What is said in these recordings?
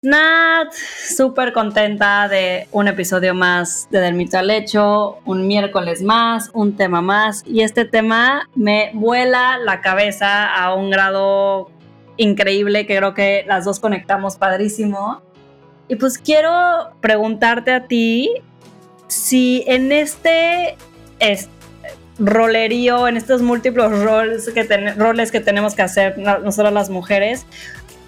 Nat, súper contenta de un episodio más de Del Mito al Hecho, un miércoles más, un tema más. Y este tema me vuela la cabeza a un grado increíble que creo que las dos conectamos padrísimo. Y pues quiero preguntarte a ti si en este, rolerío, en estos múltiples roles que, roles que tenemos que hacer nosotros las mujeres,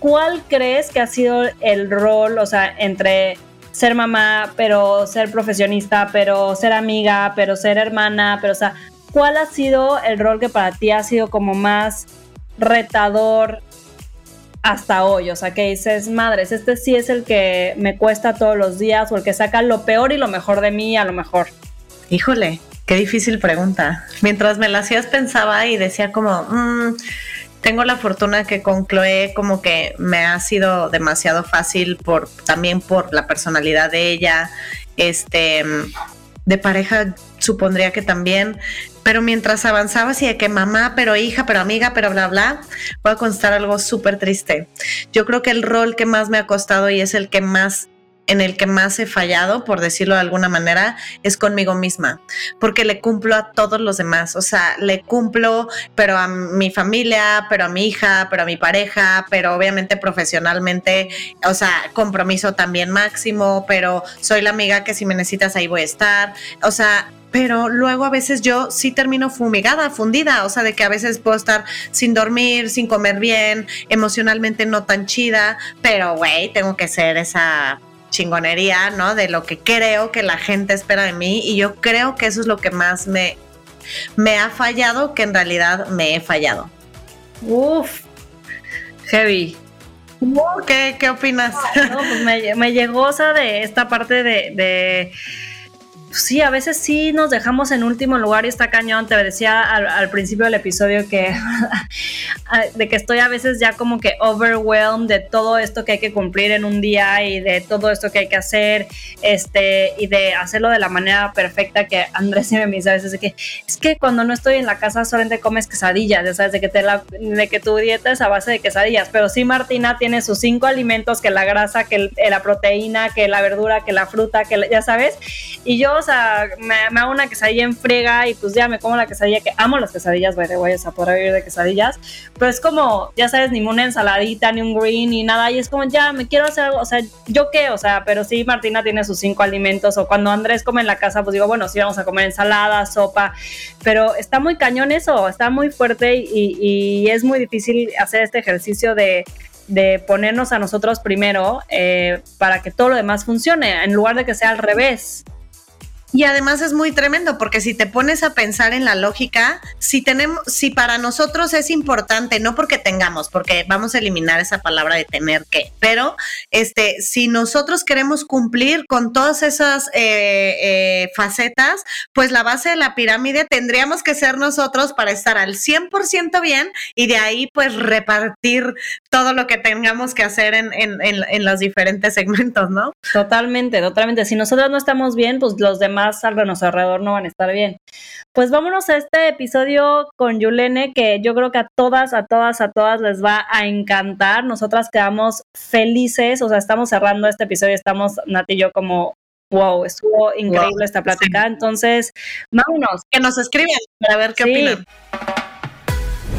¿cuál crees que ha sido el rol, o sea, entre ser mamá, pero ser profesionista, pero ser amiga, pero ser hermana, pero o sea, ¿cuál ha sido el rol que para ti ha sido como más retador hasta hoy? O sea, que dices, madres, este sí es el que me cuesta todos los días o el que saca lo peor y lo mejor de mí a lo mejor. Híjole, qué difícil pregunta. Mientras me la hacías pensaba y decía como, mmm, tengo la fortuna que con Chloe como que me ha sido demasiado fácil por también por la personalidad de ella. Este de pareja supondría que también, pero mientras avanzaba así de que mamá, pero hija, pero amiga, pero bla bla, voy a constar algo súper triste. Yo creo que el rol que más me ha costado y es el que más en el que más he fallado, por decirlo de alguna manera, es conmigo misma, porque le cumplo a todos los demás, o sea, le cumplo, pero a mi familia, pero a mi hija, pero a mi pareja, pero obviamente profesionalmente, o sea, compromiso también máximo, pero soy la amiga que si me necesitas ahí voy a estar, o sea, pero luego a veces yo sí termino fumigada, fundida, o sea, de que a veces puedo estar sin dormir, sin comer bien, emocionalmente no tan chida, pero güey, tengo que ser esa chingonería, ¿no? De lo que creo que la gente espera de mí y yo creo que eso es lo que más me, me ha fallado, que en realidad me he fallado. Uf, heavy. ¿Qué, qué opinas? No, pues me, me, llegó, o sea, de esta parte de sí, a veces sí nos dejamos en último lugar y está cañón. Te decía al, principio del episodio que de que estoy a veces ya como que overwhelmed de todo esto que hay que cumplir en un día y de todo esto que hay que hacer, este, y de hacerlo de la manera perfecta que Andrés siempre me dice a veces que es que cuando no estoy en la casa solamente comes quesadillas, ya sabes, de que, te la, de que tu dieta es a base de quesadillas, pero sí Martina tiene sus cinco alimentos, que la grasa, que la proteína, que la verdura, que la fruta, que ya sabes, y yo o sea, me, hago una quesadilla en friega y pues ya me como la quesadilla, que amo las quesadillas, by the way, o sea, podrá vivir de quesadillas, pero es como, ya sabes, ni una ensaladita, ni un green, ni nada, y es como, ya, me quiero hacer algo, o sea, ¿yo qué? O sea, pero sí, Martina tiene sus cinco alimentos, o cuando Andrés come en la casa, pues digo, bueno, sí vamos a comer ensalada, sopa, pero está muy cañón eso, está muy fuerte y, y es muy difícil hacer este ejercicio de de ponernos a nosotros primero eh, para que todo lo demás funcione, en lugar de que sea al revés. Y además es muy tremendo porque si te pones a pensar en la lógica, si tenemos, si para nosotros es importante, no porque tengamos, porque vamos a eliminar esa palabra de tener que, pero este, si nosotros queremos cumplir con todas esas eh, eh, facetas, pues la base de la pirámide tendríamos que ser nosotros para estar al 100% bien y de ahí pues repartir todo lo que tengamos que hacer en, en, en, en los diferentes segmentos, ¿no? Totalmente, totalmente. Si nosotros no estamos bien, pues los demás más a nuestro alrededor no van a estar bien. Pues vámonos a este episodio con Yulene, que yo creo que a todas, a todas, a todas les va a encantar. Nosotras quedamos felices, o sea, estamos cerrando este episodio, estamos Nati y yo como wow, estuvo increíble esta plática. Entonces, vámonos. Que nos escriban para ver qué opinan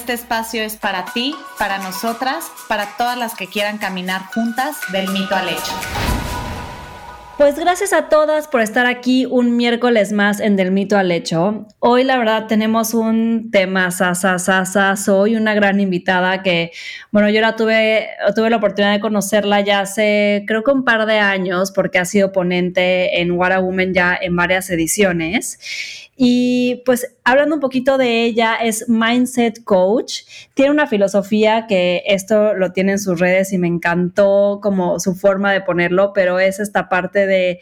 Este espacio es para ti, para nosotras, para todas las que quieran caminar juntas del mito al hecho. Pues gracias a todas por estar aquí un miércoles más en Del Mito al Hecho. Hoy la verdad tenemos un tema sasa, Soy una gran invitada que, bueno, yo la tuve, tuve la oportunidad de conocerla ya hace creo que un par de años porque ha sido ponente en What a Woman ya en varias ediciones. Y pues hablando un poquito de ella, es Mindset Coach. Tiene una filosofía que esto lo tiene en sus redes y me encantó como su forma de ponerlo, pero es esta parte de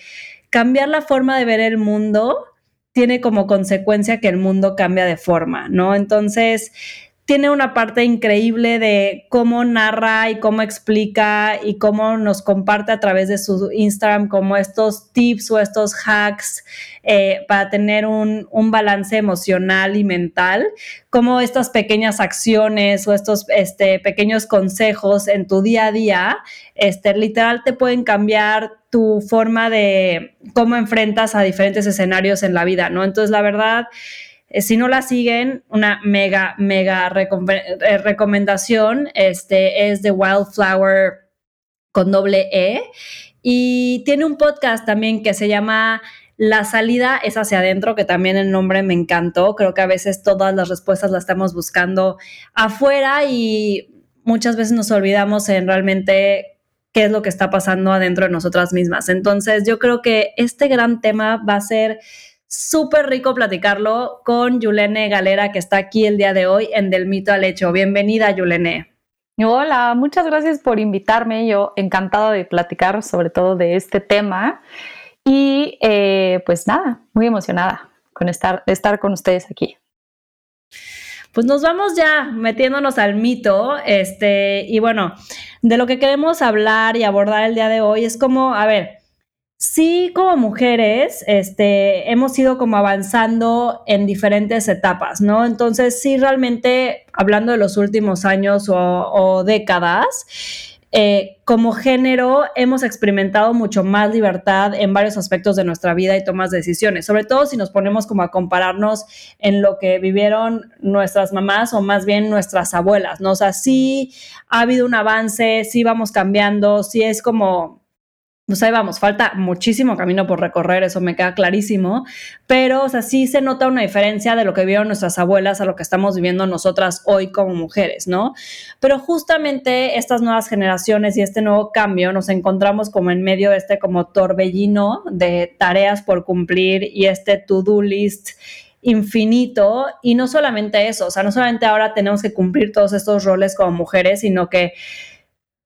cambiar la forma de ver el mundo tiene como consecuencia que el mundo cambia de forma, ¿no? Entonces, tiene una parte increíble de cómo narra y cómo explica y cómo nos comparte a través de su Instagram como estos tips o estos hacks eh, para tener un, balance emocional y mental, como estas pequeñas acciones o estos este, pequeños consejos en tu día a día, este, literal te pueden cambiar tu forma de cómo enfrentas a diferentes escenarios en la vida, ¿no? Entonces, la verdad si no la siguen, una mega, mega eh, recomendación este, es The Wildflower con doble E. Y tiene un podcast también que se llama La salida es hacia adentro, que también el nombre me encantó. Creo que a veces todas las respuestas las estamos buscando afuera y muchas veces nos olvidamos en realmente qué es lo que está pasando adentro de nosotras mismas. Entonces yo creo que este gran tema va a ser súper rico platicarlo con Yulene Galera, que está aquí el día de hoy en Del Mito al Hecho. Bienvenida, Yulene. Hola, muchas gracias por invitarme. Yo encantada de platicar sobre todo de este tema. Y eh, pues nada, muy emocionada con estar, estar con ustedes aquí. Pues nos vamos ya metiéndonos al mito, este, y bueno, de lo que queremos hablar y abordar el día de hoy es como, a ver, Sí, como mujeres, este, hemos ido como avanzando en diferentes etapas, ¿no? Entonces, sí, realmente, hablando de los últimos años o, décadas, eh, como género hemos experimentado mucho más libertad en varios aspectos de nuestra vida y tomas de decisiones, sobre todo si nos ponemos como a compararnos en lo que vivieron nuestras mamás o más bien nuestras abuelas, ¿no? O sea, sí ha habido un avance, sí vamos cambiando, sí es como pues ahí vamos, falta muchísimo camino por recorrer, eso me queda clarísimo, pero o sea, sí se nota una diferencia de lo que vieron nuestras abuelas a lo que estamos viviendo nosotras hoy como mujeres, ¿no? Pero justamente estas nuevas generaciones y este nuevo cambio nos encontramos como en medio de este como torbellino de tareas por cumplir y este to-do list infinito y no solamente eso, o sea, no solamente ahora tenemos que cumplir todos estos roles como mujeres, sino que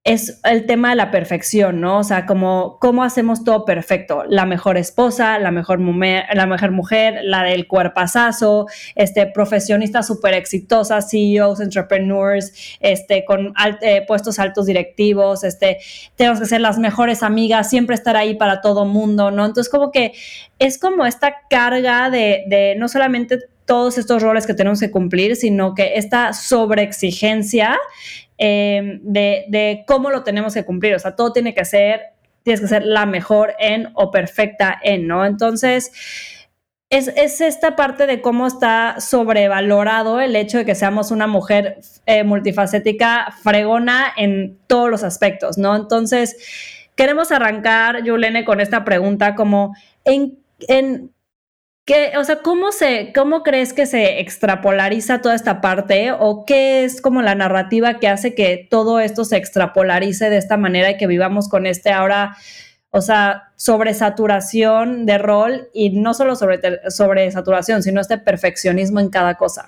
es el tema de la perfección, ¿no? O sea, como cómo hacemos todo perfecto. La mejor esposa, la mejor, mujer, la del cuerpazazo, este, profesionistas súper exitosas, CEOs, entrepreneurs, este, con eh, puestos altos directivos, este, tenemos que ser las mejores amigas, siempre estar ahí para todo mundo, ¿no? Entonces, como que es como esta carga de, de no solamente todos estos roles que tenemos que cumplir, sino que esta sobreexigencia Em, de, cómo lo tenemos que cumplir. O sea, todo tiene que ser, tienes que ser la mejor en o perfecta en, ¿no? Entonces, es, esta parte de cómo está sobrevalorado el hecho de que seamos una mujer eh, multifacética, fregona en todos los aspectos, ¿no? Entonces, queremos arrancar, Yulene, con esta pregunta como, ¿en, en ¿Qué, o sea, ¿cómo, se, ¿cómo crees que se extrapolariza toda esta parte? ¿O qué es como la narrativa que hace que todo esto se extrapolarice de esta manera y que vivamos con este ahora, o sea, sobresaturación de rol y no solo sobre, sobresaturación, sino este perfeccionismo en cada cosa?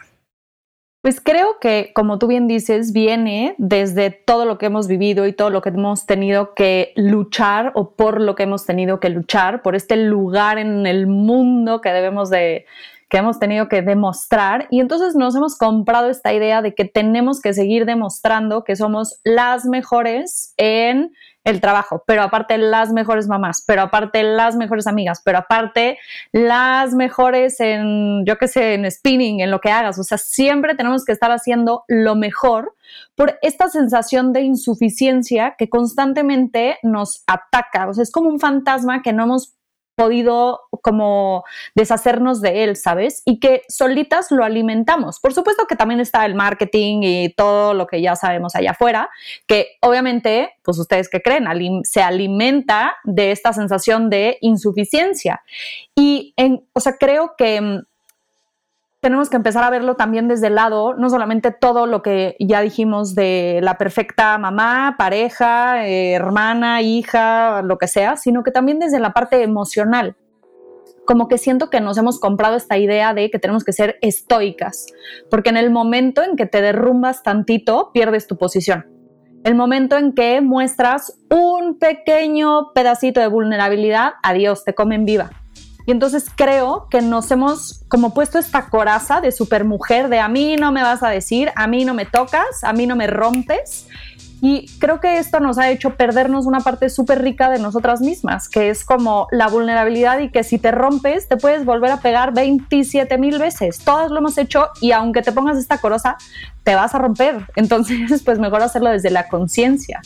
Pues creo que, como tú bien dices, viene desde todo lo que hemos vivido y todo lo que hemos tenido que luchar o por lo que hemos tenido que luchar, por este lugar en el mundo que debemos de que hemos tenido que demostrar. Y entonces nos hemos comprado esta idea de que tenemos que seguir demostrando que somos las mejores en el trabajo, pero aparte las mejores mamás, pero aparte las mejores amigas, pero aparte las mejores en, yo qué sé, en spinning, en lo que hagas. O sea, siempre tenemos que estar haciendo lo mejor por esta sensación de insuficiencia que constantemente nos ataca. O sea, es como un fantasma que no hemos podido como deshacernos de él, ¿sabes? Y que solitas lo alimentamos. Por supuesto que también está el marketing y todo lo que ya sabemos allá afuera, que obviamente, pues ustedes que creen, se alimenta de esta sensación de insuficiencia. Y, en, o sea, creo que mm, tenemos que empezar a verlo también desde el lado, no solamente todo lo que ya dijimos de la perfecta mamá, pareja, eh, hermana, hija, lo que sea, sino que también desde la parte emocional. Como que siento que nos hemos comprado esta idea de que tenemos que ser estoicas, porque en el momento en que te derrumbas tantito, pierdes tu posición. El momento en que muestras un pequeño pedacito de vulnerabilidad, adiós, te comen viva. Y entonces creo que nos hemos como puesto esta coraza de supermujer, de a mí no me vas a decir, a mí no me tocas, a mí no me rompes. Y creo que esto nos ha hecho perdernos una parte súper rica de nosotras mismas, que es como la vulnerabilidad y que si te rompes te puedes volver a pegar 27 mil veces. Todas lo hemos hecho y aunque te pongas esta coraza, te vas a romper. Entonces, pues mejor hacerlo desde la conciencia.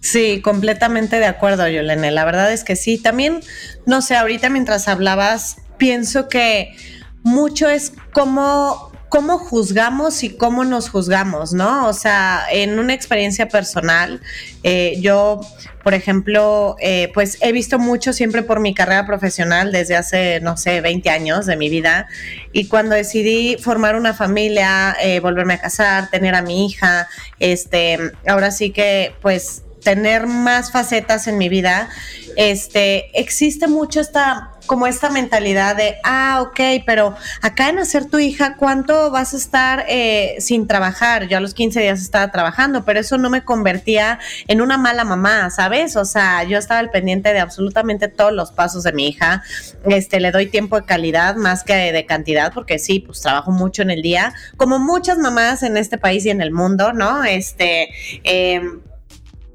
Sí, completamente de acuerdo, Yolene. La verdad es que sí. También, no sé, ahorita mientras hablabas, pienso que mucho es cómo, cómo juzgamos y cómo nos juzgamos, ¿no? O sea, en una experiencia personal, eh, yo, por ejemplo, eh, pues he visto mucho siempre por mi carrera profesional desde hace, no sé, 20 años de mi vida. Y cuando decidí formar una familia, eh, volverme a casar, tener a mi hija, este, ahora sí que, pues, tener más facetas en mi vida, este, existe mucho esta, como esta mentalidad de, ah, ok, pero acá en hacer tu hija, ¿cuánto vas a estar eh, sin trabajar? Yo a los 15 días estaba trabajando, pero eso no me convertía en una mala mamá, ¿sabes? O sea, yo estaba al pendiente de absolutamente todos los pasos de mi hija, este, le doy tiempo de calidad más que de, cantidad, porque sí, pues trabajo mucho en el día, como muchas mamás en este país y en el mundo, ¿no? Este, eh,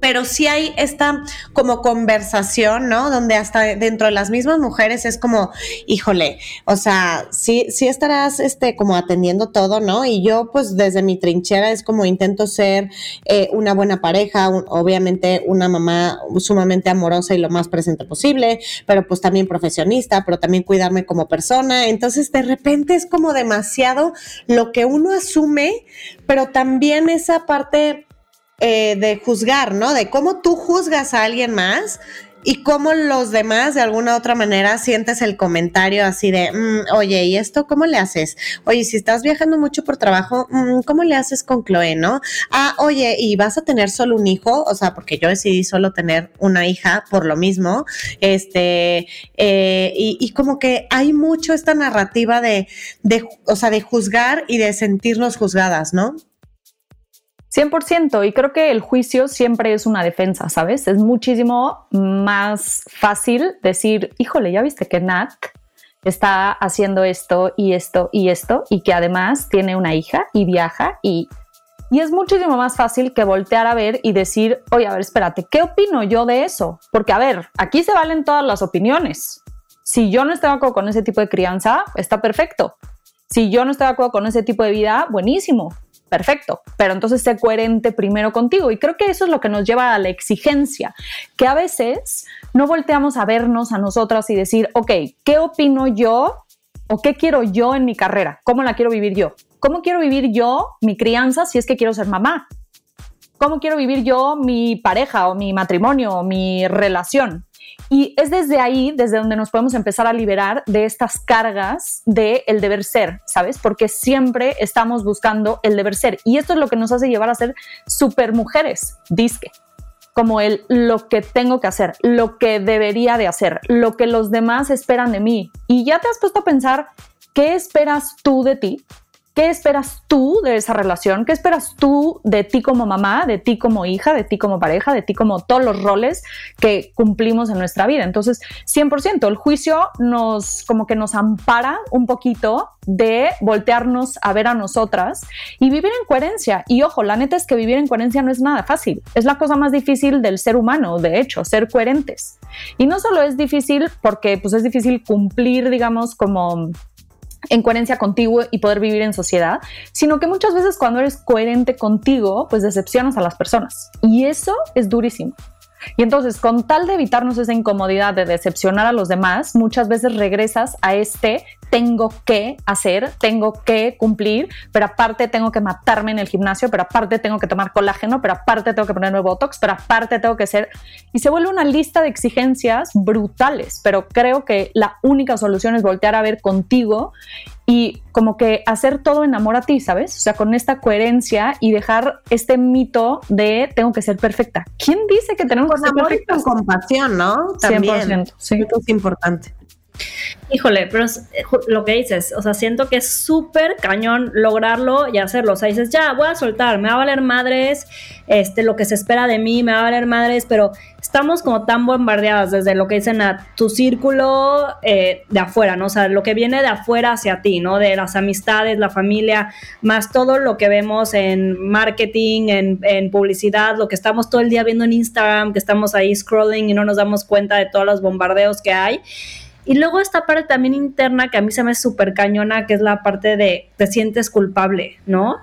pero sí hay esta como conversación, ¿no? Donde hasta dentro de las mismas mujeres es como, híjole, o sea, sí, sí estarás este, como atendiendo todo, ¿no? Y yo pues desde mi trinchera es como intento ser eh, una buena pareja, obviamente una mamá sumamente amorosa y lo más presente posible, pero pues también profesionista, pero también cuidarme como persona. Entonces de repente es como demasiado lo que uno asume, pero también esa parte eh, de juzgar, ¿no? De cómo tú juzgas a alguien más y cómo los demás de alguna otra manera sientes el comentario así de, mm, oye, ¿y esto cómo le haces? Oye, si estás viajando mucho por trabajo, mm, ¿cómo le haces con Chloe, no? Ah, oye, ¿y vas a tener solo un hijo? O sea, porque yo decidí solo tener una hija por lo mismo, este, eh, y, y, como que hay mucho esta narrativa de, de, o sea, de juzgar y de sentirnos juzgadas, ¿no? 100%, y creo que el juicio siempre es una defensa, ¿sabes? Es muchísimo más fácil decir, híjole, ya viste que Nat está haciendo esto y esto y esto, y que además tiene una hija y viaja, y, y es muchísimo más fácil que voltear a ver y decir, oye, a ver, espérate, ¿qué opino yo de eso? Porque, a ver, aquí se valen todas las opiniones. Si yo no estoy de acuerdo con ese tipo de crianza, está perfecto. Si yo no estoy de acuerdo con ese tipo de vida, buenísimo perfecto, pero entonces sé coherente primero contigo. Y creo que eso es lo que nos lleva a la exigencia, que a veces no volteamos a vernos a nosotras y decir, ok, ¿qué opino yo o qué quiero yo en mi carrera? ¿Cómo la quiero vivir yo? ¿Cómo quiero vivir yo mi crianza si es que quiero ser mamá? ¿Cómo quiero vivir yo mi pareja o mi matrimonio o mi relación? Y es desde ahí, desde donde nos podemos empezar a liberar de estas cargas del el deber ser, ¿sabes? Porque siempre estamos buscando el deber ser. Y esto es lo que nos hace llevar a ser super mujeres, disque. Como el lo que tengo que hacer, lo que debería de hacer, lo que los demás esperan de mí. Y ya te has puesto a pensar, ¿qué esperas tú de ti? ¿Qué esperas tú de esa relación? ¿Qué esperas tú de ti como mamá, de ti como hija, de ti como pareja, de ti como todos los roles que cumplimos en nuestra vida? Entonces, 100%, el juicio nos como que nos ampara un poquito de voltearnos a ver a nosotras y vivir en coherencia. Y ojo, la neta es que vivir en coherencia no es nada fácil. Es la cosa más difícil del ser humano, de hecho, ser coherentes. Y no solo es difícil porque pues es difícil cumplir, digamos, como en coherencia contigo y poder vivir en sociedad, sino que muchas veces cuando eres coherente contigo, pues decepcionas a las personas. Y eso es durísimo. Y entonces, con tal de evitarnos esa incomodidad de decepcionar a los demás, muchas veces regresas a este tengo que hacer, tengo que cumplir, pero aparte tengo que matarme en el gimnasio, pero aparte tengo que tomar colágeno, pero aparte tengo que ponerme botox, pero aparte tengo que ser... Y se vuelve una lista de exigencias brutales, pero creo que la única solución es voltear a ver contigo y como que hacer todo en amor a ti, ¿sabes? O sea, con esta coherencia y dejar este mito de tengo que ser perfecta. ¿Quién dice que tenemos que ser amor y con compasión, ¿no? También. 100%, sí. Esto es importante. Híjole, pero lo que dices, o sea, siento que es súper cañón lograrlo y hacerlo. O sea, dices, ya, voy a soltar, me va a valer madres, este, lo que se espera de mí, me va a valer madres, pero estamos como tan bombardeadas desde lo que dicen a tu círculo eh, de afuera, ¿no? O sea, lo que viene de afuera hacia ti, ¿no? De las amistades, la familia, más todo lo que vemos en marketing, en publicidad, lo que estamos todo el día viendo en Instagram, que estamos ahí scrolling y no nos damos cuenta de todos los bombardeos que hay. Y luego esta parte también interna que a mí se me es súper cañona, que es la parte de te sientes culpable, ¿no?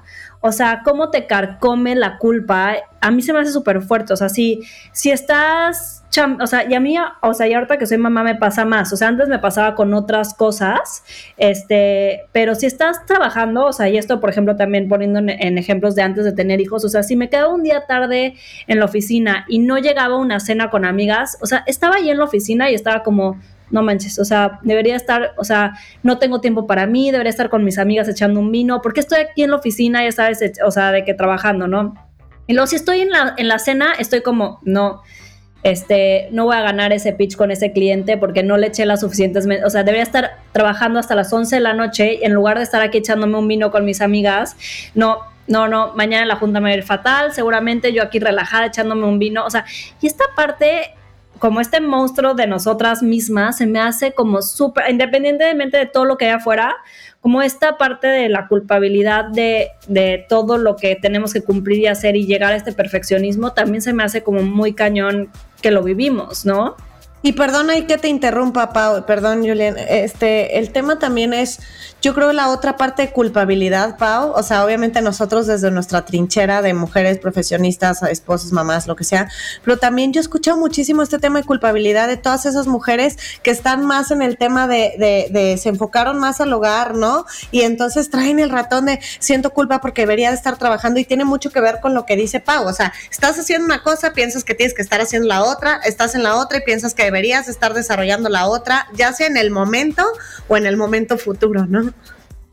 O sea, cómo te carcome la culpa, a mí se me hace súper fuerte. O sea, si, si estás, o sea, y a mí, o sea, y ahorita que soy mamá me pasa más. O sea, antes me pasaba con otras cosas, este, pero si estás trabajando, o sea, y esto, por ejemplo, también poniendo en, en ejemplos de antes de tener hijos, o sea, si me quedaba un día tarde en la oficina y no llegaba a una cena con amigas, o sea, estaba ahí en la oficina y estaba como, no manches, o sea, debería estar, o sea, no tengo tiempo para mí, debería estar con mis amigas echando un vino, porque estoy aquí en la oficina, ya sabes, o sea, de que trabajando, ¿no? Y luego si estoy en la, en la cena, estoy como, no, este, no voy a ganar ese pitch con ese cliente porque no le eché las suficientes, o sea, debería estar trabajando hasta las 11 de la noche y en lugar de estar aquí echándome un vino con mis amigas, no, no, no, mañana la junta me va a ir fatal, seguramente yo aquí relajada echándome un vino, o sea, y esta parte como este monstruo de nosotras mismas se me hace como súper, independientemente de todo lo que hay afuera, como esta parte de la culpabilidad de, de, todo lo que tenemos que cumplir y hacer y llegar a este perfeccionismo, también se me hace como muy cañón que lo vivimos, ¿no? Y perdona y que te interrumpa, Pau, perdón, Julián. Este, el tema también es, yo creo la otra parte de culpabilidad, Pau. O sea, obviamente nosotros desde nuestra trinchera de mujeres profesionistas, esposas, mamás, lo que sea, pero también yo he escuchado muchísimo este tema de culpabilidad de todas esas mujeres que están más en el tema de, de, de se enfocaron más al hogar, ¿no? Y entonces traen el ratón de siento culpa porque debería de estar trabajando y tiene mucho que ver con lo que dice Pau. O sea, estás haciendo una cosa, piensas que tienes que estar haciendo la otra, estás en la otra y piensas que deberías estar desarrollando la otra, ya sea en el momento o en el momento futuro, ¿no?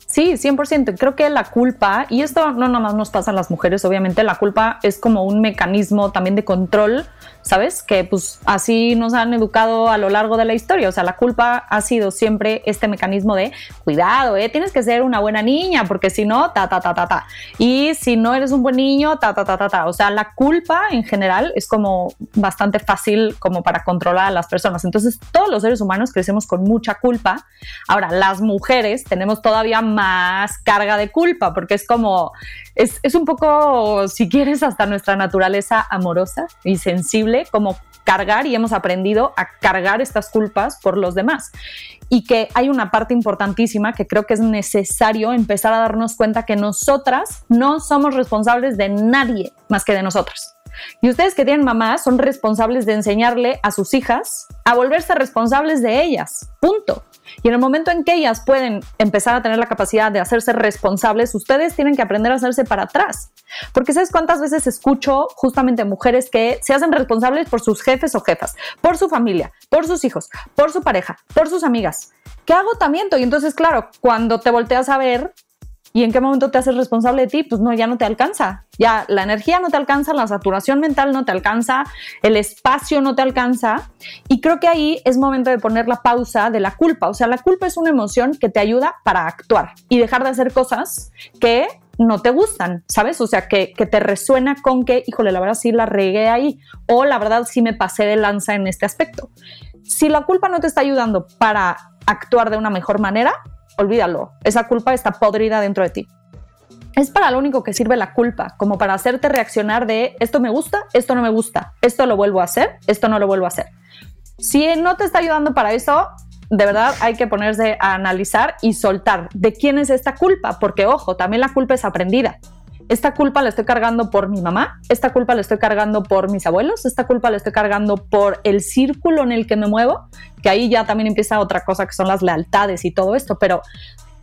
Sí, 100%. Creo que la culpa, y esto no nada más nos pasa a las mujeres, obviamente, la culpa es como un mecanismo también de control ¿sabes? Que pues así nos han educado a lo largo de la historia. O sea, la culpa ha sido siempre este mecanismo de cuidado, ¿eh? Tienes que ser una buena niña porque si no, ta, ta, ta, ta, ta. Y si no eres un buen niño, ta, ta, ta, ta, ta. O sea, la culpa en general es como bastante fácil como para controlar a las personas. Entonces, todos los seres humanos crecemos con mucha culpa. Ahora, las mujeres tenemos todavía más carga de culpa porque es como, es, es un poco, si quieres, hasta nuestra naturaleza amorosa y sensible como cargar y hemos aprendido a cargar estas culpas por los demás. Y que hay una parte importantísima que creo que es necesario empezar a darnos cuenta que nosotras no somos responsables de nadie más que de nosotras. Y ustedes que tienen mamás son responsables de enseñarle a sus hijas a volverse responsables de ellas. Punto. Y en el momento en que ellas pueden empezar a tener la capacidad de hacerse responsables, ustedes tienen que aprender a hacerse para atrás. Porque ¿sabes cuántas veces escucho justamente mujeres que se hacen responsables por sus jefes o jefas, por su familia, por sus hijos, por su pareja, por sus amigas? ¿Qué agotamiento? Y entonces, claro, cuando te volteas a ver, ¿Y en qué momento te haces responsable de ti? Pues no, ya no te alcanza. Ya la energía no te alcanza, la saturación mental no te alcanza, el espacio no te alcanza. Y creo que ahí es momento de poner la pausa de la culpa. O sea, la culpa es una emoción que te ayuda para actuar y dejar de hacer cosas que no te gustan, ¿sabes? O sea, que, que te resuena con que, híjole, la verdad sí la regué ahí o la verdad sí me pasé de lanza en este aspecto. Si la culpa no te está ayudando para actuar de una mejor manera, olvídalo, esa culpa está podrida dentro de ti. Es para lo único que sirve la culpa, como para hacerte reaccionar de esto me gusta, esto no me gusta, esto lo vuelvo a hacer, esto no lo vuelvo a hacer. Si no te está ayudando para eso, de verdad hay que ponerse a analizar y soltar de quién es esta culpa, porque ojo, también la culpa es aprendida. Esta culpa la estoy cargando por mi mamá, esta culpa la estoy cargando por mis abuelos, esta culpa la estoy cargando por el círculo en el que me muevo, que ahí ya también empieza otra cosa que son las lealtades y todo esto, pero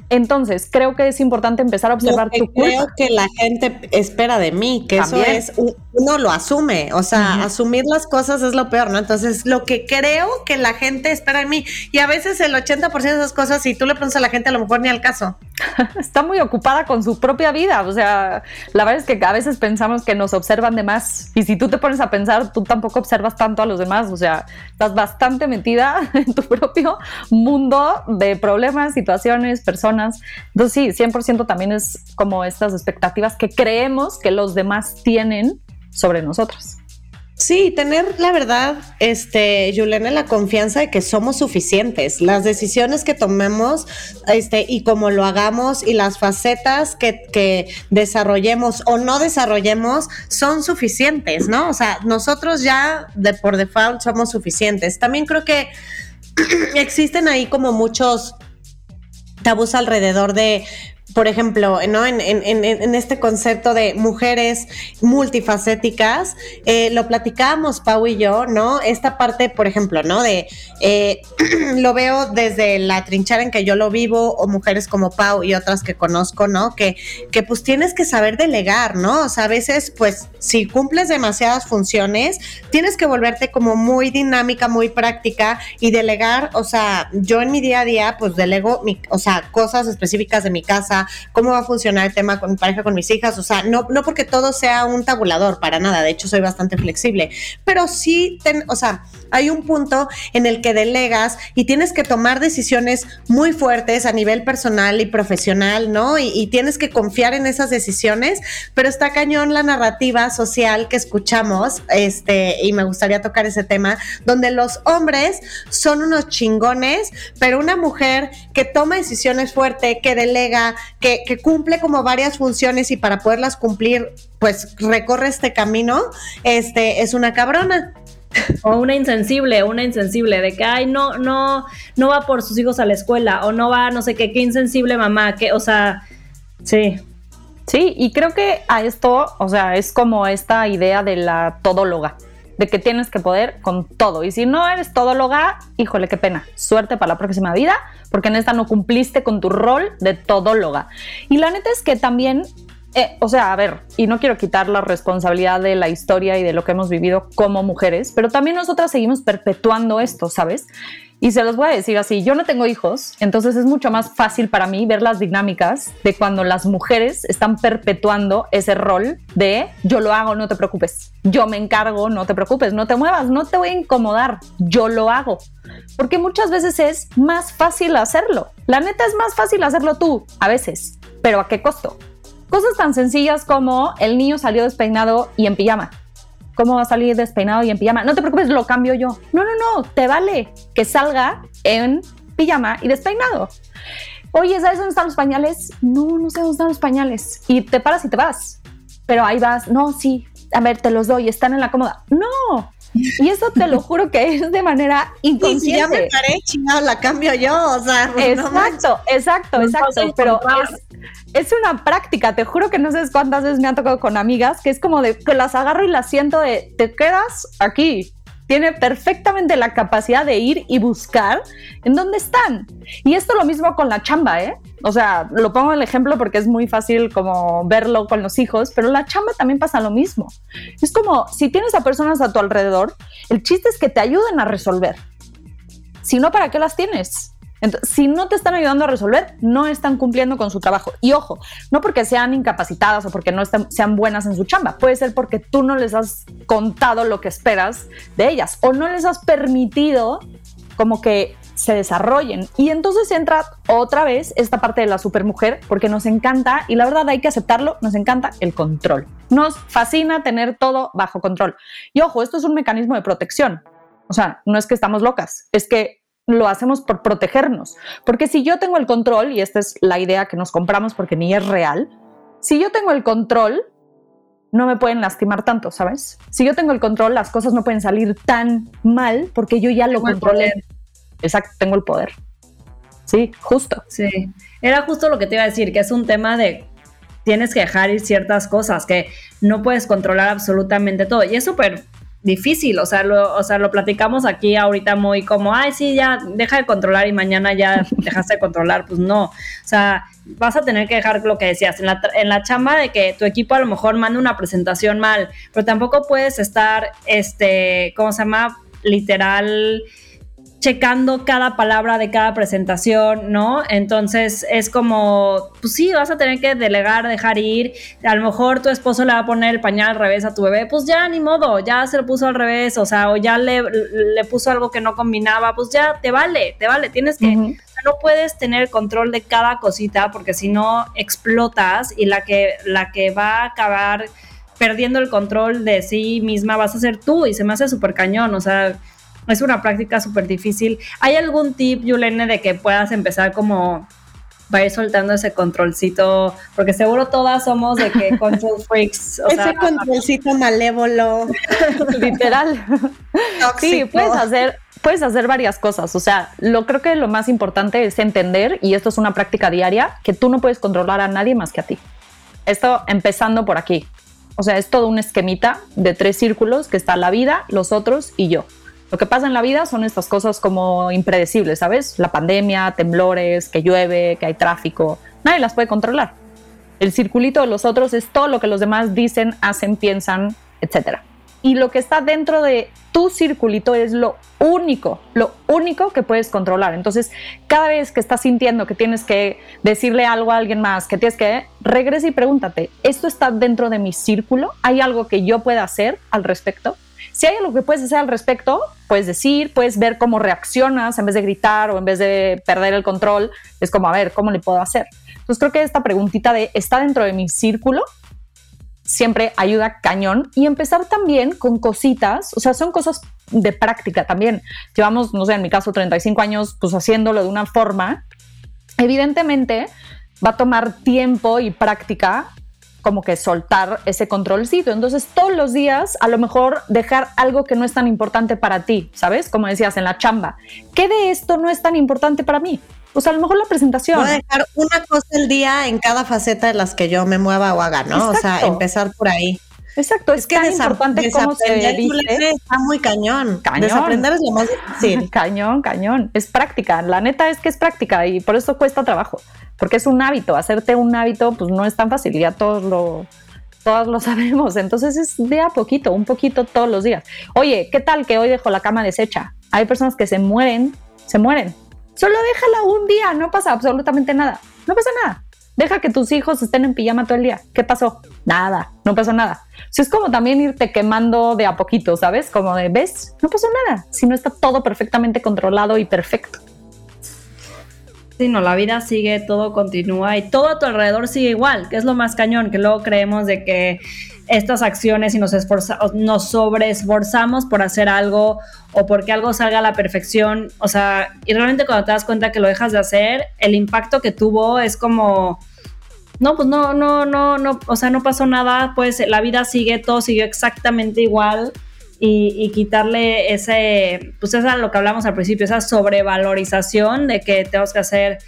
entonces, creo que es importante empezar a observar tu culpa. Creo que la gente espera de mí, que eso es, uno lo asume, o sea, asumir las cosas es lo peor, ¿no? Entonces, lo que creo que la gente espera de mí, y a veces el 80% de esas cosas, si tú le preguntas a la gente, a lo mejor ni al caso. Está muy ocupada con su propia vida, o sea, la verdad es que a veces pensamos que nos observan de más, y si tú te pones a pensar, tú tampoco observas tanto a los demás, o sea, estás bastante metida en tu propio mundo de problemas, situaciones, personas. Entonces sí, 100% también es como estas expectativas que creemos que los demás tienen sobre nosotros. Sí, tener la verdad, este, Juliana, la confianza de que somos suficientes. Las decisiones que tomemos, este, y cómo lo hagamos, y las facetas que, que desarrollemos o no desarrollemos, son suficientes, ¿no? O sea, nosotros ya de por default somos suficientes. También creo que existen ahí como muchos tabús alrededor de por ejemplo, ¿no? En, este concepto de mujeres multifacéticas, eh, lo platicábamos Pau y yo, ¿no? Esta parte, por ejemplo, ¿no? De, eh, lo veo desde la trinchera en que yo lo vivo, o mujeres como Pau y otras que conozco, ¿no? Que, que pues tienes que saber delegar, ¿no? O sea, a veces, pues, si cumples demasiadas funciones, tienes que volverte como muy dinámica, muy práctica y delegar, o sea, yo en mi día a día, pues delego, mi, o sea, cosas específicas de mi casa, cómo va a funcionar el tema con mi pareja, con mis hijas, o sea, no, no porque todo sea un tabulador, para nada, de hecho soy bastante flexible, pero sí, o sea, hay un punto en el que delegas y tienes que tomar decisiones muy fuertes a nivel personal y profesional, ¿no? Y, tienes que confiar en esas decisiones, pero está cañón la narrativa social que escuchamos, este, y me gustaría tocar ese tema, donde los hombres son unos chingones, pero una mujer que toma decisiones fuerte, que delega, que, cumple como varias funciones y para poderlas cumplir, pues recorre este camino, este, es una cabrona. O una insensible, una insensible, de que, ay, no, no, no va por sus hijos a la escuela, o no va, no sé qué, qué insensible mamá, que, o sea, sí. Sí, y creo que a esto, o sea, es como esta idea de la todóloga, de que tienes que poder con todo. Y si no eres todóloga, híjole, qué pena. Suerte para la próxima vida, porque en esta no cumpliste con tu rol de todóloga. Y la neta es que también eh, o sea, a ver, y no quiero quitar la responsabilidad de la historia y de lo que hemos vivido como mujeres, pero también nosotras seguimos perpetuando esto, ¿sabes? Y se los voy a decir así, yo no tengo hijos, entonces es mucho más fácil para mí ver las dinámicas de cuando las mujeres están perpetuando ese rol de yo lo hago, no te preocupes, yo me encargo, no te preocupes, no te muevas, no te voy a incomodar, yo lo hago. Porque muchas veces es más fácil hacerlo. La neta es más fácil hacerlo tú, a veces, pero ¿a qué costo? Cosas tan sencillas como el niño salió despeinado y en pijama ¿Cómo va a salir despeinado y en pijama? No te preocupes, lo cambio yo. No, no, no, te vale que salga en pijama y despeinado. Oye, ¿sabes dónde están los pañales? No, no sé dónde están los pañales. Y te paras y te vas. Pero ahí vas. No, sí. A ver, te los doy. Están en la cómoda. No. Y eso te lo juro que es de manera inconsciente. Y si ya me paré, chingado, la cambio yo. O sea, exacto, exacto, exacto. Pero es, es una práctica, te juro que no sé cuántas veces me han tocado con amigas, que es como de que las agarro y las siento de, te quedas aquí. Tiene perfectamente la capacidad de ir y buscar en dónde están. Y esto lo mismo con la chamba, ¿eh? O sea, lo pongo el ejemplo porque es muy fácil como verlo con los hijos, pero la chamba también pasa lo mismo. Es como si tienes a personas a tu alrededor, el chiste es que te ayuden a resolver. Si no, ¿para qué las tienes? Si no te están ayudando a resolver, no están cumpliendo con su trabajo. Y ojo, no porque sean incapacitadas o porque no sean buenas en su chamba, puede ser porque tú no les has contado lo que esperas de ellas o no les has permitido como que se desarrollen. Y entonces entra otra vez esta parte de la supermujer, porque nos encanta, y la verdad hay que aceptarlo, nos encanta el control. Nos fascina tener todo bajo control. Y ojo, esto es un mecanismo de protección. O sea, no es que estamos locas, es que lo hacemos por protegernos. Porque si yo tengo el control, y esta es la idea que nos compramos porque ni es real, si yo tengo el control, no me pueden lastimar tanto, ¿sabes? Si yo tengo el control, las cosas no pueden salir tan mal porque yo ya lo controlé. Exacto, tengo el poder. Sí, justo. Sí, era justo lo que te iba a decir, que es un tema de tienes que dejar ir ciertas cosas, que no puedes controlar absolutamente todo. Y es súper difícil, o sea, lo, o sea, lo platicamos aquí ahorita muy como, ay, sí, ya deja de controlar y mañana ya dejaste de controlar, pues no, o sea, vas a tener que dejar lo que decías en la, en la chamba de que tu equipo a lo mejor manda una presentación mal, pero tampoco puedes estar, este, ¿cómo se llama? Literal checando cada palabra de cada presentación, ¿no? Entonces es como, pues sí, vas a tener que delegar, dejar ir. A lo mejor tu esposo le va a poner el pañal al revés a tu bebé, pues ya ni modo, ya se lo puso al revés, o sea, o ya le, le puso algo que no combinaba, pues ya te vale, te vale, tienes que... No puedes tener control de cada cosita porque si no explotas y la que, la que va a acabar perdiendo el control de sí misma vas a ser tú y se me hace súper cañón, o sea, es una práctica súper difícil. ¿Hay algún tip, Yulene, de que puedas empezar como va a ir soltando ese controlcito, porque seguro todas somos de que control freaks. ese controlcito malévolo. Literal. Sí, puedes hacer, puedes hacer varias cosas. O sea, lo creo que lo más importante es entender, y esto es una práctica diaria, que tú no puedes controlar a nadie más que a ti. Esto empezando por aquí. O sea, es todo un esquemita de tres círculos que está la vida, los otros y yo. Lo que pasa en la vida son estas cosas como impredecibles, ¿sabes? La pandemia, temblores, que llueve, que hay tráfico. Nadie las puede controlar. El circulito de los otros es todo lo que los demás dicen, hacen, piensan, etc. Y lo que está dentro de tu circulito es lo único, lo único que puedes controlar. Entonces, cada vez que estás sintiendo que tienes que decirle algo a alguien más, que tienes que, regresa y pregúntate, ¿esto está dentro de mi círculo? ¿Hay algo que yo pueda hacer al respecto? Si hay algo que puedes hacer al respecto, puedes decir, puedes ver cómo reaccionas en vez de gritar o en vez de perder el control. Es como, a ver, ¿cómo le puedo hacer? Entonces creo que esta preguntita de, ¿está dentro de mi círculo? Siempre ayuda cañón y empezar también con cositas, o sea, son cosas de práctica también. Llevamos, no sé, en mi caso 35 años, pues haciéndolo de una forma. Evidentemente va a tomar tiempo y práctica como que soltar ese controlcito. Entonces, todos los días, a lo mejor dejar algo que no es tan importante para ti, ¿sabes? Como decías en la chamba. ¿Qué de esto no es tan importante para mí? Pues a lo mejor la presentación. Voy a dejar una cosa al día en cada faceta de las que yo me mueva o haga, ¿no? O sea, empezar por ahí. Exacto, es, que tan importante cómo se. Está muy cañón. cañón. Desaprender es lo más difícil. cañón, cañón. Es práctica. La neta es que es práctica y por eso cuesta trabajo porque es un hábito, hacerte un hábito pues no es tan fácil, ya todos lo, todos lo sabemos, entonces es de a poquito, un poquito todos los días. Oye, ¿qué tal que hoy dejo la cama deshecha? Hay personas que se mueren, se mueren. Solo déjala un día, no pasa absolutamente nada, no pasa nada. Deja que tus hijos estén en pijama todo el día. ¿Qué pasó? Nada, no pasó nada. Si es como también irte quemando de a poquito, ¿sabes? Como de, ¿ves? No pasó nada. Si no está todo perfectamente controlado y perfecto. Sí, no, la vida sigue, todo continúa y todo a tu alrededor sigue igual, que es lo más cañón, que luego creemos de que estas acciones y nos, esforzamos, nos sobreesforzamos por hacer algo o porque algo salga a la perfección, o sea, y realmente cuando te das cuenta que lo dejas de hacer, el impacto que tuvo es como, no, pues no, no, no, no, o sea, no pasó nada, pues la vida sigue, todo siguió exactamente igual y, quitarle ese, pues eso es lo que hablamos al principio, esa sobrevalorización de que tenemos que hacer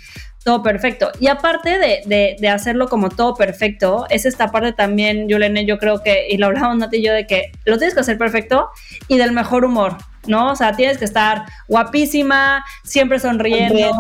todo perfecto. Y aparte de, de, hacerlo como todo perfecto, es esta parte también, Yulene, yo creo que, y lo hablamos Nati y yo, de que lo tienes que hacer perfecto y del mejor humor. ¿no? O sea, tienes que estar guapísima, siempre sonriendo,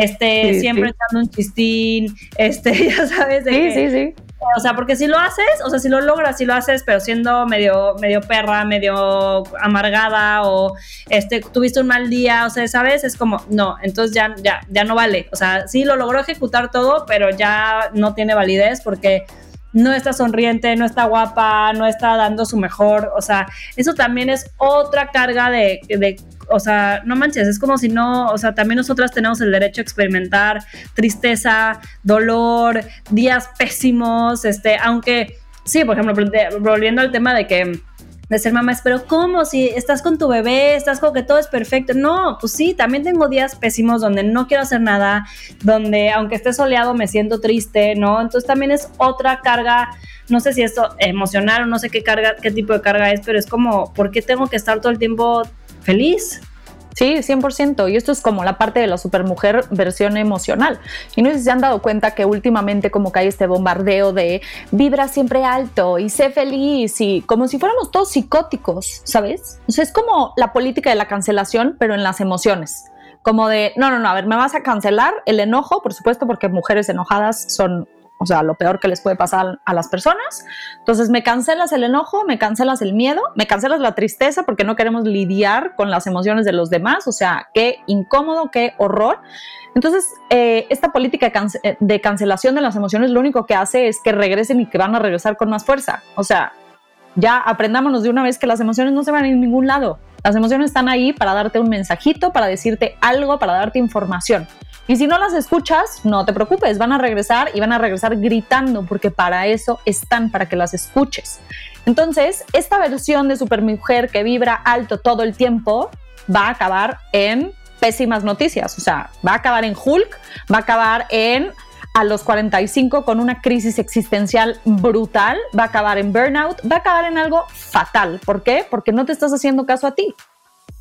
este, siempre echando un chistín, este, ya sabes. De sí, sí, sí. O sea, porque si lo haces, o sea, si lo logras, si lo haces, pero siendo medio, medio perra, medio amargada o este, tuviste un mal día, o sea, ¿sabes? Es como, no, entonces ya, ya, ya no vale. O sea, sí lo logró ejecutar todo, pero ya no tiene validez porque no está sonriente, no está guapa, no está dando su mejor, o sea, eso también es otra carga de, de, o sea, no manches, es como si no, o sea, también nosotras tenemos el derecho a experimentar tristeza, dolor, días pésimos, este, aunque, sí, por ejemplo, volviendo al tema de que de ser mamá pero ¿cómo? Si estás con tu bebé, estás con que todo es perfecto. No, pues sí, también tengo días pésimos donde no quiero hacer nada, donde aunque esté soleado me siento triste, ¿no? Entonces también es otra carga, no sé si esto emocional o no sé qué carga, qué tipo de carga es, pero es como, ¿por qué tengo que estar todo el tiempo feliz? Sí, 100%. Y esto es como la parte de la supermujer versión emocional. Y no sé si se han dado cuenta que últimamente como que hay este bombardeo de vibra siempre alto y sé feliz y como si fuéramos todos psicóticos, ¿sabes? O sea, es como la política de la cancelación, pero en las emociones. Como de, no, no, no, a ver, me vas a cancelar el enojo, por supuesto, porque mujeres enojadas son o sea, lo peor que les puede pasar a las personas. Entonces, me cancelas el enojo, me cancelas el miedo, me cancelas la tristeza porque no queremos lidiar con las emociones de los demás. O sea, qué incómodo, qué horror. Entonces, eh, esta política de cancelación de las emociones lo único que hace es que regresen y que van a regresar con más fuerza. O sea, ya aprendámonos de una vez que las emociones no se van a ningún lado. Las emociones están ahí para darte un mensajito, para decirte algo, para darte información. Y si no las escuchas, no te preocupes, van a regresar y van a regresar gritando, porque para eso están, para que las escuches. Entonces, esta versión de supermujer que vibra alto todo el tiempo va a acabar en pésimas noticias. O sea, va a acabar en Hulk, va a acabar en a los 45 con una crisis existencial brutal, va a acabar en burnout, va a acabar en algo fatal. ¿Por qué? Porque no te estás haciendo caso a ti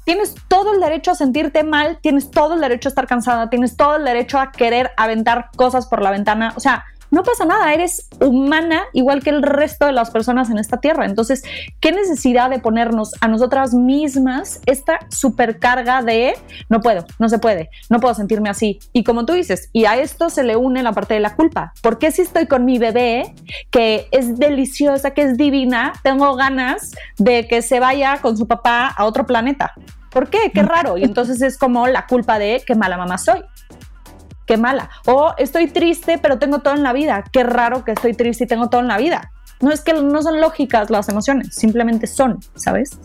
tienes todo el derecho a sentirte mal, tienes todo el derecho a estar cansada, tienes todo el derecho a querer aventar cosas por la ventana. O sea, no pasa nada, eres humana igual que el resto de las personas en esta tierra. Entonces, ¿qué necesidad de ponernos a nosotras mismas esta supercarga de no puedo, no se puede, no puedo sentirme así? Y como tú dices, y a esto se le une la parte de la culpa. ¿Por qué si estoy con mi bebé, que es deliciosa, que es divina, tengo ganas de que se vaya con su papá a otro planeta? ¿Por qué? Qué raro. Y entonces es como la culpa de qué mala mamá soy. Qué mala. O estoy triste, pero tengo todo en la vida. Qué raro que estoy triste y tengo todo en la vida. No es que no son lógicas las emociones, simplemente son, ¿sabes?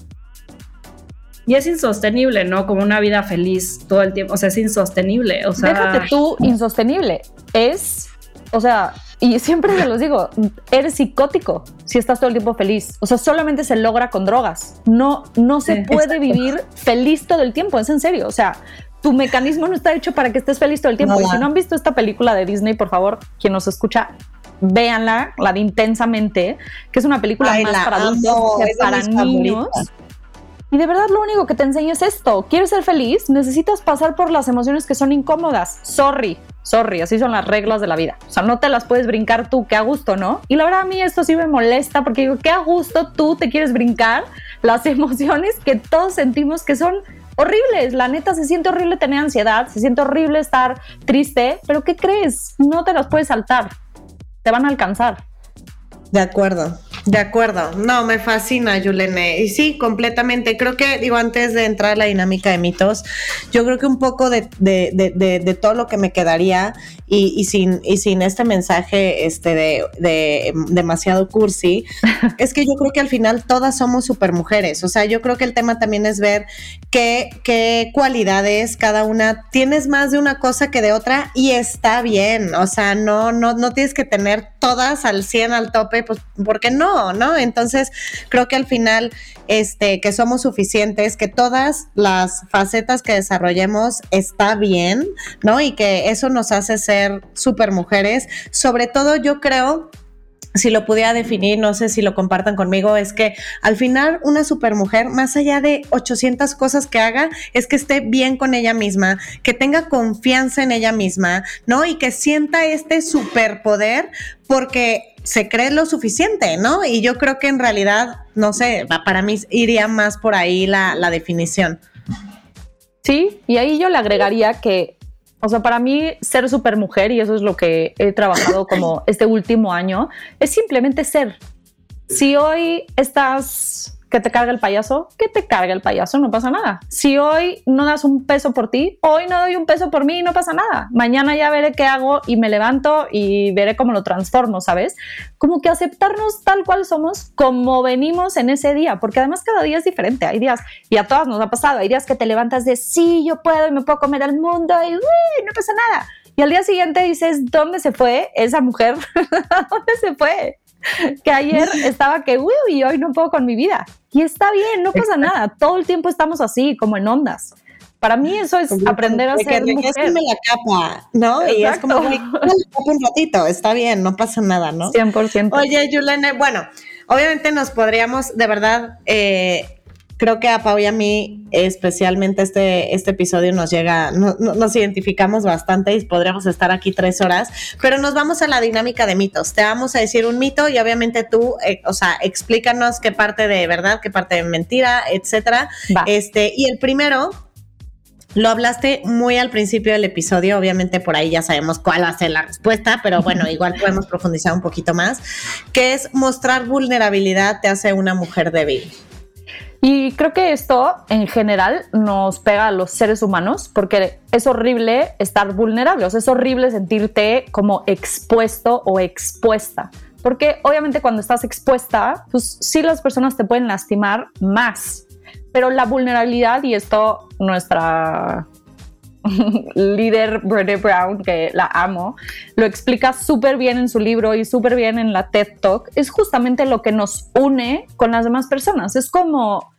Y es insostenible, ¿no? Como una vida feliz todo el tiempo. O sea, es insostenible. O sea, déjate tú insostenible. Es, o sea, y siempre se los digo, eres psicótico si estás todo el tiempo feliz. O sea, solamente se logra con drogas. No, no se puede vivir feliz todo el tiempo, es en serio. O sea, tu mecanismo no está hecho para que estés feliz todo el tiempo. y si no han visto esta película de Disney, por favor, quien nos escucha, véanla, la de Intensamente, que es una película más para adultos que para niños. Y de verdad lo único que te enseño es esto. ¿Quieres ser feliz? Necesitas pasar por las emociones que son incómodas. Sorry, sorry, así son las reglas de la vida. O sea, no te las puedes brincar tú, qué a gusto, ¿no? Y la verdad a mí esto sí me molesta porque digo, qué a gusto tú te quieres brincar las emociones que todos sentimos que son horribles. La neta se siente horrible tener ansiedad, se siente horrible estar triste, pero ¿qué crees? No te las puedes saltar. Te van a alcanzar. De acuerdo. De acuerdo, no, me fascina, Yulene. Y sí, completamente. Creo que, digo, antes de entrar a la dinámica de mitos, yo creo que un poco de, de, de, de todo lo que me quedaría y, y, sin, y sin este mensaje este de, demasiado cursi, es que yo creo que al final todas somos super mujeres. O sea, yo creo que el tema también es ver qué, qué cualidades cada una, tienes más de una cosa que de otra y está bien. O sea, no, no, no tienes que tener todas al 100 al tope, pues, ¿por qué no? No, Entonces, creo que al final, este, que somos suficientes, que todas las facetas que desarrollemos está bien, ¿no? Y que eso nos hace ser super mujeres. Sobre todo, yo creo si lo pudiera definir, no sé si lo compartan conmigo, es que al final una supermujer, más allá de 800 cosas que haga, es que esté bien con ella misma, que tenga confianza en ella misma, ¿no? Y que sienta este superpoder porque se cree lo suficiente, ¿no? Y yo creo que en realidad, no sé, para mí iría más por ahí la, la definición. Sí, y ahí yo le agregaría que o sea, para mí ser supermujer, y eso es lo que he trabajado como este último año, es simplemente ser. Si hoy estás que te carga el payaso, que te carga el payaso, no pasa nada. Si hoy no das un peso por ti, hoy no doy un peso por mí, no pasa nada. Mañana ya veré qué hago y me levanto y veré cómo lo transformo, ¿sabes? Como que aceptarnos tal cual somos, como venimos en ese día, porque además cada día es diferente. Hay días, y a todas nos ha pasado, hay días que te levantas de sí, yo puedo y me puedo comer al mundo y no pasa nada. Y al día siguiente dices, ¿dónde se fue esa mujer? ¿Dónde se fue? que ayer estaba que, uy, y hoy no puedo con mi vida. Y está bien, no pasa nada. Todo el tiempo estamos así, como en ondas. Para mí eso es aprender a ser mujer. la capa, ¿no? Y es como, un ratito, está bien, no pasa nada, ¿no? 100%. Oye, Yulene, bueno, obviamente nos podríamos de verdad eh, creo que a Pau y a mí, especialmente este, este episodio nos llega, nos identificamos bastante y podríamos estar aquí tres horas, pero nos vamos a la dinámica de mitos. Te vamos a decir un mito y obviamente tú, eh, o sea, explícanos qué parte de verdad, qué parte de mentira, etcétera. Este, y el primero lo hablaste muy al principio del episodio, obviamente por ahí ya sabemos cuál va a ser la respuesta, pero bueno, igual podemos profundizar un poquito más, que es mostrar vulnerabilidad te hace una mujer débil. Y creo que esto en general nos pega a los seres humanos porque es horrible estar vulnerable, o sea, es horrible sentirte como expuesto o expuesta. Porque obviamente cuando estás expuesta, pues sí las personas te pueden lastimar más. Pero la vulnerabilidad, y esto nuestra líder Brené Brown, que la amo, lo explica súper bien en su libro y súper bien en la TED Talk, es justamente lo que nos une con las demás personas. Es como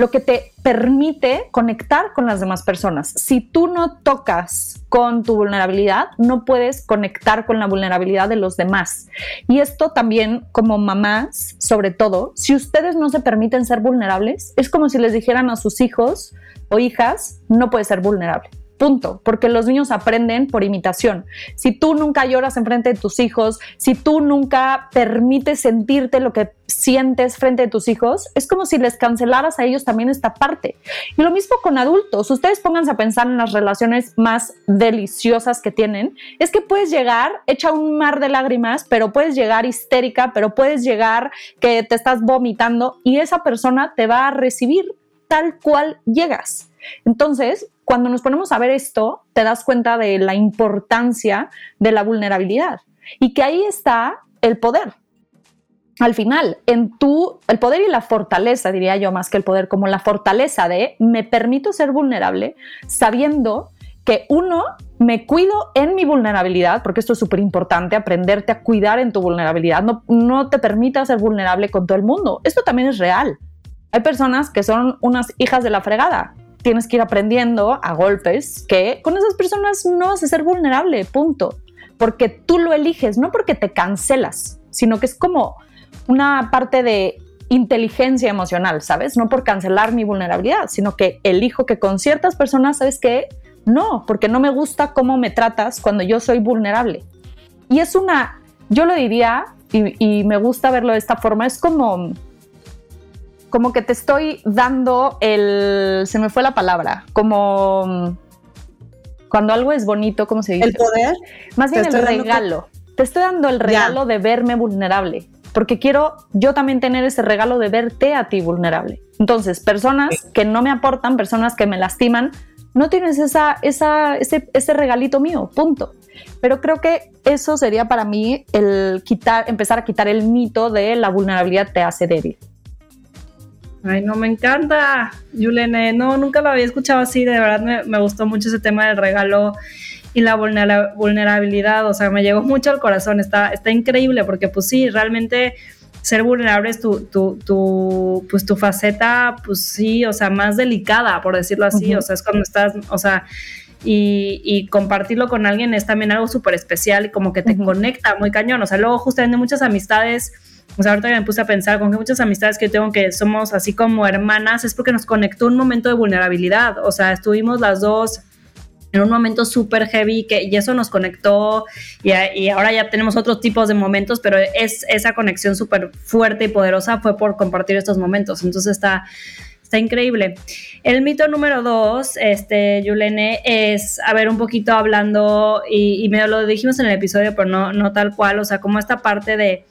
lo que te permite conectar con las demás personas. Si tú no tocas con tu vulnerabilidad, no puedes conectar con la vulnerabilidad de los demás. Y esto también como mamás, sobre todo, si ustedes no se permiten ser vulnerables, es como si les dijeran a sus hijos o hijas, no puedes ser vulnerable punto, porque los niños aprenden por imitación. Si tú nunca lloras en frente de tus hijos, si tú nunca permites sentirte lo que sientes frente de tus hijos, es como si les cancelaras a ellos también esta parte. Y lo mismo con adultos, ustedes pónganse a pensar en las relaciones más deliciosas que tienen, es que puedes llegar hecha un mar de lágrimas, pero puedes llegar histérica, pero puedes llegar que te estás vomitando y esa persona te va a recibir tal cual llegas. Entonces, cuando nos ponemos a ver esto, te das cuenta de la importancia de la vulnerabilidad y que ahí está el poder. Al final, en tu, el poder y la fortaleza, diría yo más que el poder, como la fortaleza de me permito ser vulnerable sabiendo que uno, me cuido en mi vulnerabilidad, porque esto es súper importante, aprenderte a cuidar en tu vulnerabilidad, no, no te permita ser vulnerable con todo el mundo. Esto también es real. Hay personas que son unas hijas de la fregada, tienes que ir aprendiendo a golpes que con esas personas no vas a ser vulnerable, punto. Porque tú lo eliges, no porque te cancelas, sino que es como una parte de inteligencia emocional, ¿sabes? No por cancelar mi vulnerabilidad, sino que elijo que con ciertas personas, ¿sabes qué? No, porque no me gusta cómo me tratas cuando yo soy vulnerable. Y es una, yo lo diría, y, y me gusta verlo de esta forma, es como como que te estoy dando el, se me fue la palabra, como cuando algo es bonito, ¿cómo se dice? El poder. Más bien el regalo. Te estoy dando el regalo de verme vulnerable, porque quiero yo también tener ese regalo de verte a ti vulnerable. Entonces, personas que no me aportan, personas que me lastiman, no tienes esa, esa, ese, ese regalito mío, punto. Pero creo que eso sería para mí el quitar, empezar a quitar el mito de la vulnerabilidad te hace débil. Ay, no, me encanta, Yulene. No, nunca lo había escuchado así. De verdad me, gustó mucho ese tema del regalo y la vulnerabilidad. O sea, me llegó mucho al corazón. Está, está increíble porque, pues sí, realmente ser vulnerable es tu, tu, tu, pues tu faceta, pues sí, o sea, más delicada, por decirlo así. O sea, es cuando estás, o sea, y, compartirlo con alguien es también algo súper especial y como que te conecta muy cañón. O sea, luego justamente muchas amistades o sea, ahorita me puse a pensar con que muchas amistades que tengo que somos así como hermanas es porque nos conectó un momento de vulnerabilidad. O sea, estuvimos las dos en un momento súper heavy que, y eso nos conectó y, ahora ya tenemos otros tipos de momentos, pero es esa conexión súper fuerte y poderosa fue por compartir estos momentos. Entonces está, está increíble. El mito número dos, este, Yulene, es, a ver, un poquito hablando, y, y lo dijimos en el episodio, pero no, no tal cual, o sea, como esta parte de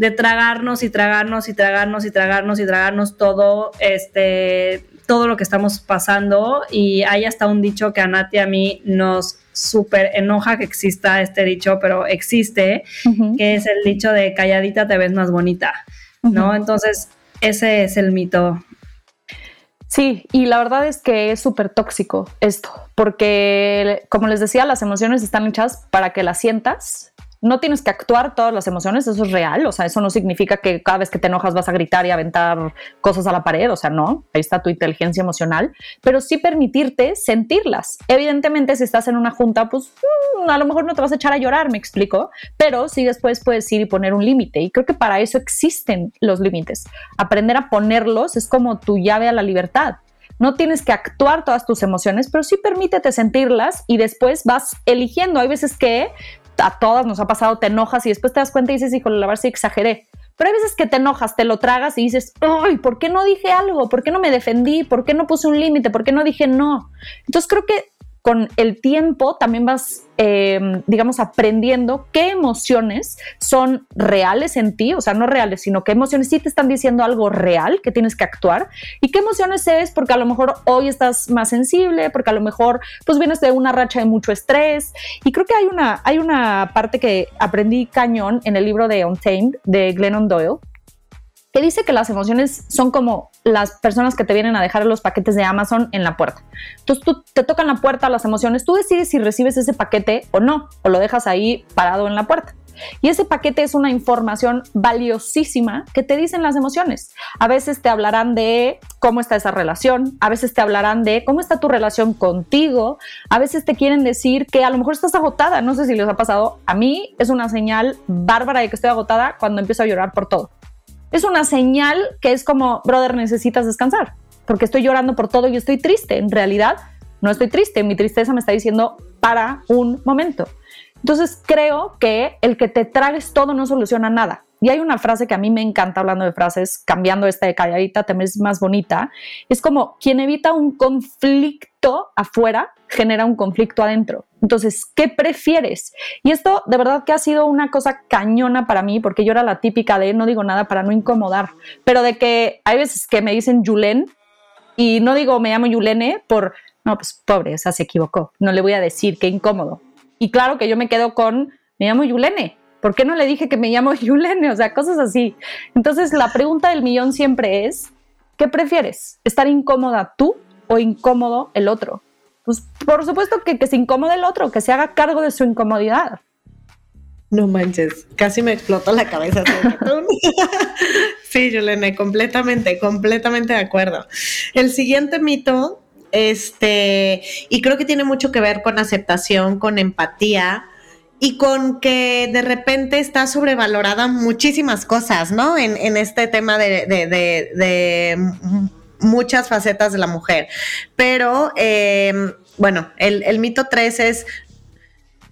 de tragarnos y tragarnos y tragarnos y tragarnos y tragarnos todo, este, todo lo que estamos pasando. Y hay hasta un dicho que a Nati a mí nos súper enoja que exista este dicho, pero existe, que es el dicho de calladita te ves más bonita, ¿no? Entonces, ese es el mito. Sí, y la verdad es que es súper tóxico esto, porque como les decía, las emociones están hechas para que las sientas no tienes que actuar todas las emociones, eso es real, o sea, eso no significa que cada vez que te enojas vas a gritar y aventar cosas a la pared, o sea, no, ahí está tu inteligencia emocional, pero sí permitirte sentirlas. Evidentemente, si estás en una junta, pues mm, a lo mejor no te vas a echar a llorar, me explico, pero sí después puedes ir y poner un límite, y creo que para eso existen los límites. Aprender a ponerlos es como tu llave a la libertad. No tienes que actuar todas tus emociones, pero sí permítete sentirlas y después vas eligiendo. Hay veces que a todas nos ha pasado, te enojas y después te das cuenta y dices, híjole, la verdad sí exageré. Pero hay veces que te enojas, te lo tragas y dices, ay, ¿por qué no dije algo? ¿Por qué no me defendí? ¿Por qué no puse un límite? ¿Por qué no dije no? Entonces creo que con el tiempo también vas, em, digamos, aprendiendo qué emociones son reales en ti, o sea, no reales, sino qué emociones sí te están diciendo algo real que tienes que actuar y qué emociones es porque a lo mejor hoy estás más sensible, porque a lo mejor pues vienes de una racha de mucho estrés. Y creo que hay una, hay una parte que aprendí cañón en el libro de Untamed de Glennon Doyle, que dice que las emociones son como las personas que te vienen a dejar los paquetes de Amazon en la puerta. Entonces tú te tocan la puerta las emociones, tú decides si recibes ese paquete o no, o lo dejas ahí parado en la puerta. Y ese paquete es una información valiosísima que te dicen las emociones. A veces te hablarán de cómo está esa relación, a veces te hablarán de cómo está tu relación contigo, a veces te quieren decir que a lo mejor estás agotada, no sé si les ha pasado, a mí es una señal bárbara de que estoy agotada cuando empiezo a llorar por todo es una señal que es como, brother, necesitas descansar, porque estoy llorando por todo y estoy triste. En realidad, no estoy triste, mi tristeza me está diciendo para un momento. Entonces creo que el que te tragues todo no soluciona nada. Y hay una frase que a mí me encanta hablando de frases, cambiando esta de calladita, también es más bonita. Es como quien evita un conflicto afuera genera un conflicto adentro. Entonces, ¿qué prefieres? Y esto de verdad que ha sido una cosa cañona para mí, porque yo era la típica de no digo nada para no incomodar, pero de que hay veces que me dicen Yulen y no digo me llamo Yulene por, no, pues pobre, o sea, se equivocó, no le voy a decir, qué incómodo. Y claro que yo me quedo con, me llamo Yulene, ¿por qué no le dije que me llamo Yulene? O sea, cosas así. Entonces, la pregunta del millón siempre es, ¿qué prefieres? ¿Estar incómoda tú o incómodo el otro? Pues por supuesto que, que se incomode el otro, que se haga cargo de su incomodidad. No manches, casi me explotó la cabeza. sí, Yolene, completamente, completamente de acuerdo. El siguiente mito, este, y creo que tiene mucho que ver con aceptación, con empatía y con que de repente está sobrevalorada muchísimas cosas, ¿no? En, este tema de muchas facetas de la mujer. Pero, eh, bueno, el, el mito 3 es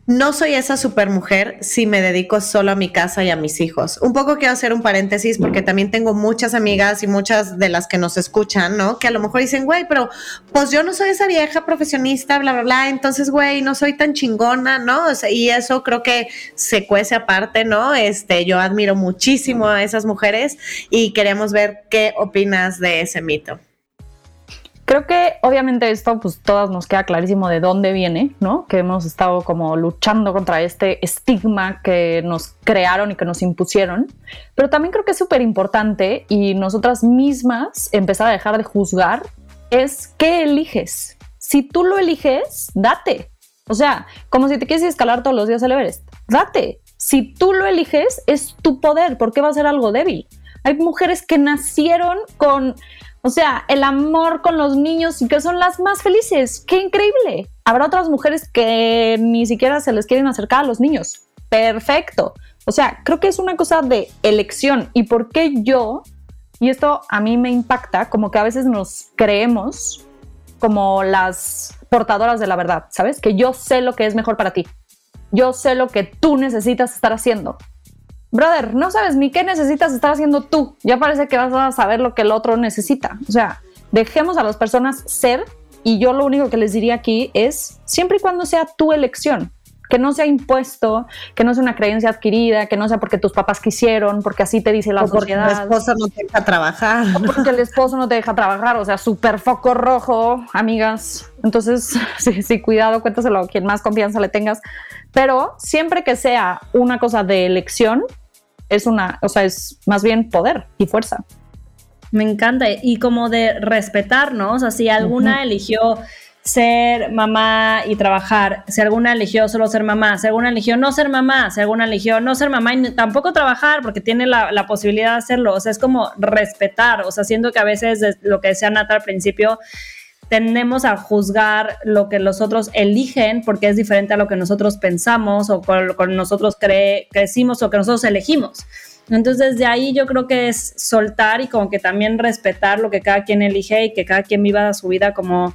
no soy esa supermujer si me dedico solo a mi casa y a mis hijos. Un poco quiero hacer un paréntesis porque también tengo muchas amigas y muchas de las que nos escuchan, ¿no? Que a lo mejor dicen, güey, pero pues yo no soy esa vieja profesionista, bla, bla, bla, entonces, güey, no soy tan chingona, ¿no? y eso creo que se cuece aparte, ¿no? Este, yo admiro muchísimo a esas mujeres y queremos ver qué opinas de ese mito. Creo que obviamente esto, pues todas nos queda clarísimo de dónde viene, ¿no? Que hemos estado como luchando contra este estigma que nos crearon y que nos impusieron. Pero también creo que es súper importante y nosotras mismas empezar a dejar de juzgar es qué eliges. Si tú lo eliges, date. O sea, como si te quieres escalar todos los días al Everest, date. Si tú lo eliges, es tu poder. ¿Por qué va a ser algo débil? Hay mujeres que nacieron con o sea, el amor con los niños y que son las más felices. ¡Qué increíble! Habrá otras mujeres que ni siquiera se les quieren acercar a los niños. Perfecto. O sea, creo que es una cosa de elección. ¿Y por qué yo? Y esto a mí me impacta, como que a veces nos creemos como las portadoras de la verdad, ¿sabes? Que yo sé lo que es mejor para ti. Yo sé lo que tú necesitas estar haciendo brother, no sabes ni qué necesitas estar haciendo tú. Ya parece que vas a saber lo que el otro necesita. O sea, dejemos a las personas ser y yo lo único que les diría aquí es siempre y cuando sea tu elección. Que no sea impuesto, que no sea una creencia adquirida, que no sea porque tus papás quisieron, porque así te dice la o porque sociedad. el esposo no te deja trabajar. O porque el esposo no te deja trabajar, o sea, súper foco rojo, amigas. Entonces, sí, sí, cuidado, cuéntaselo a quien más confianza le tengas. Pero siempre que sea una cosa de elección, es una, o sea, es más bien poder y fuerza. Me encanta. Y como de respetar, ¿no? O sea, si alguna eligió ser mamá y trabajar, si alguna eligió solo ser mamá, si alguna eligió no ser mamá, si alguna eligió no ser mamá y tampoco trabajar porque tiene la, la posibilidad de hacerlo, o sea, es como respetar, o sea, siento que a veces lo que decía Nata al principio, tendemos a juzgar lo que los otros eligen porque es diferente a lo que nosotros pensamos o con lo que nosotros cre crecimos o que nosotros elegimos. Entonces, de ahí yo creo que es soltar y como que también respetar lo que cada quien elige y que cada quien viva su vida como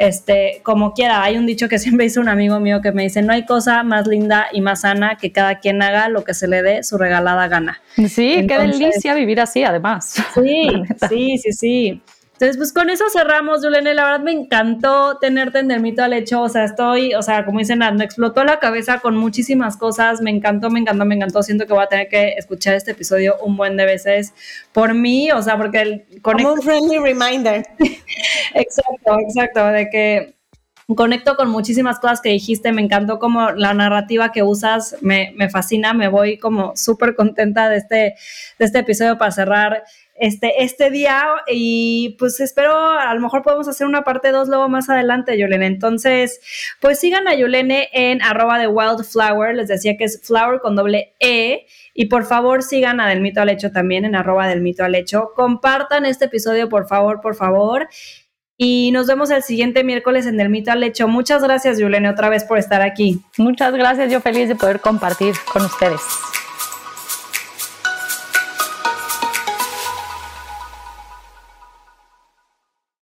este, como quiera. Hay un dicho que siempre dice un amigo mío que me dice, no hay cosa más linda y más sana que cada quien haga lo que se le dé su regalada gana. Sí, qué delicia vivir así, además. Sí, sí, sí, sí. Entonces, pues con eso cerramos, Yulene. La verdad me encantó tenerte en el mito al hecho. O sea, estoy, o sea, como dicen, me explotó la cabeza con muchísimas cosas. Me encantó, me encantó, me encantó. Siento que voy a tener que escuchar este episodio un buen de veces por mí, o sea, porque el Como un friendly reminder. exacto, exacto, de que conecto con muchísimas cosas que dijiste, me encantó como la narrativa que usas, me, me fascina, me voy como súper contenta de este, de este episodio para cerrar este, este día y pues espero, a lo mejor podemos hacer una parte 2 luego más adelante, Yolene. Entonces, pues sigan a Yolene en arroba de wildflower, les decía que es flower con doble E. Y por favor sigan a Del Mito al Hecho también en arroba del Mito al Hecho. Compartan este episodio, por favor, por favor. Y nos vemos el siguiente miércoles en Del Mito al Hecho. Muchas gracias, Yolene, otra vez por estar aquí. Muchas gracias, yo feliz de poder compartir con ustedes.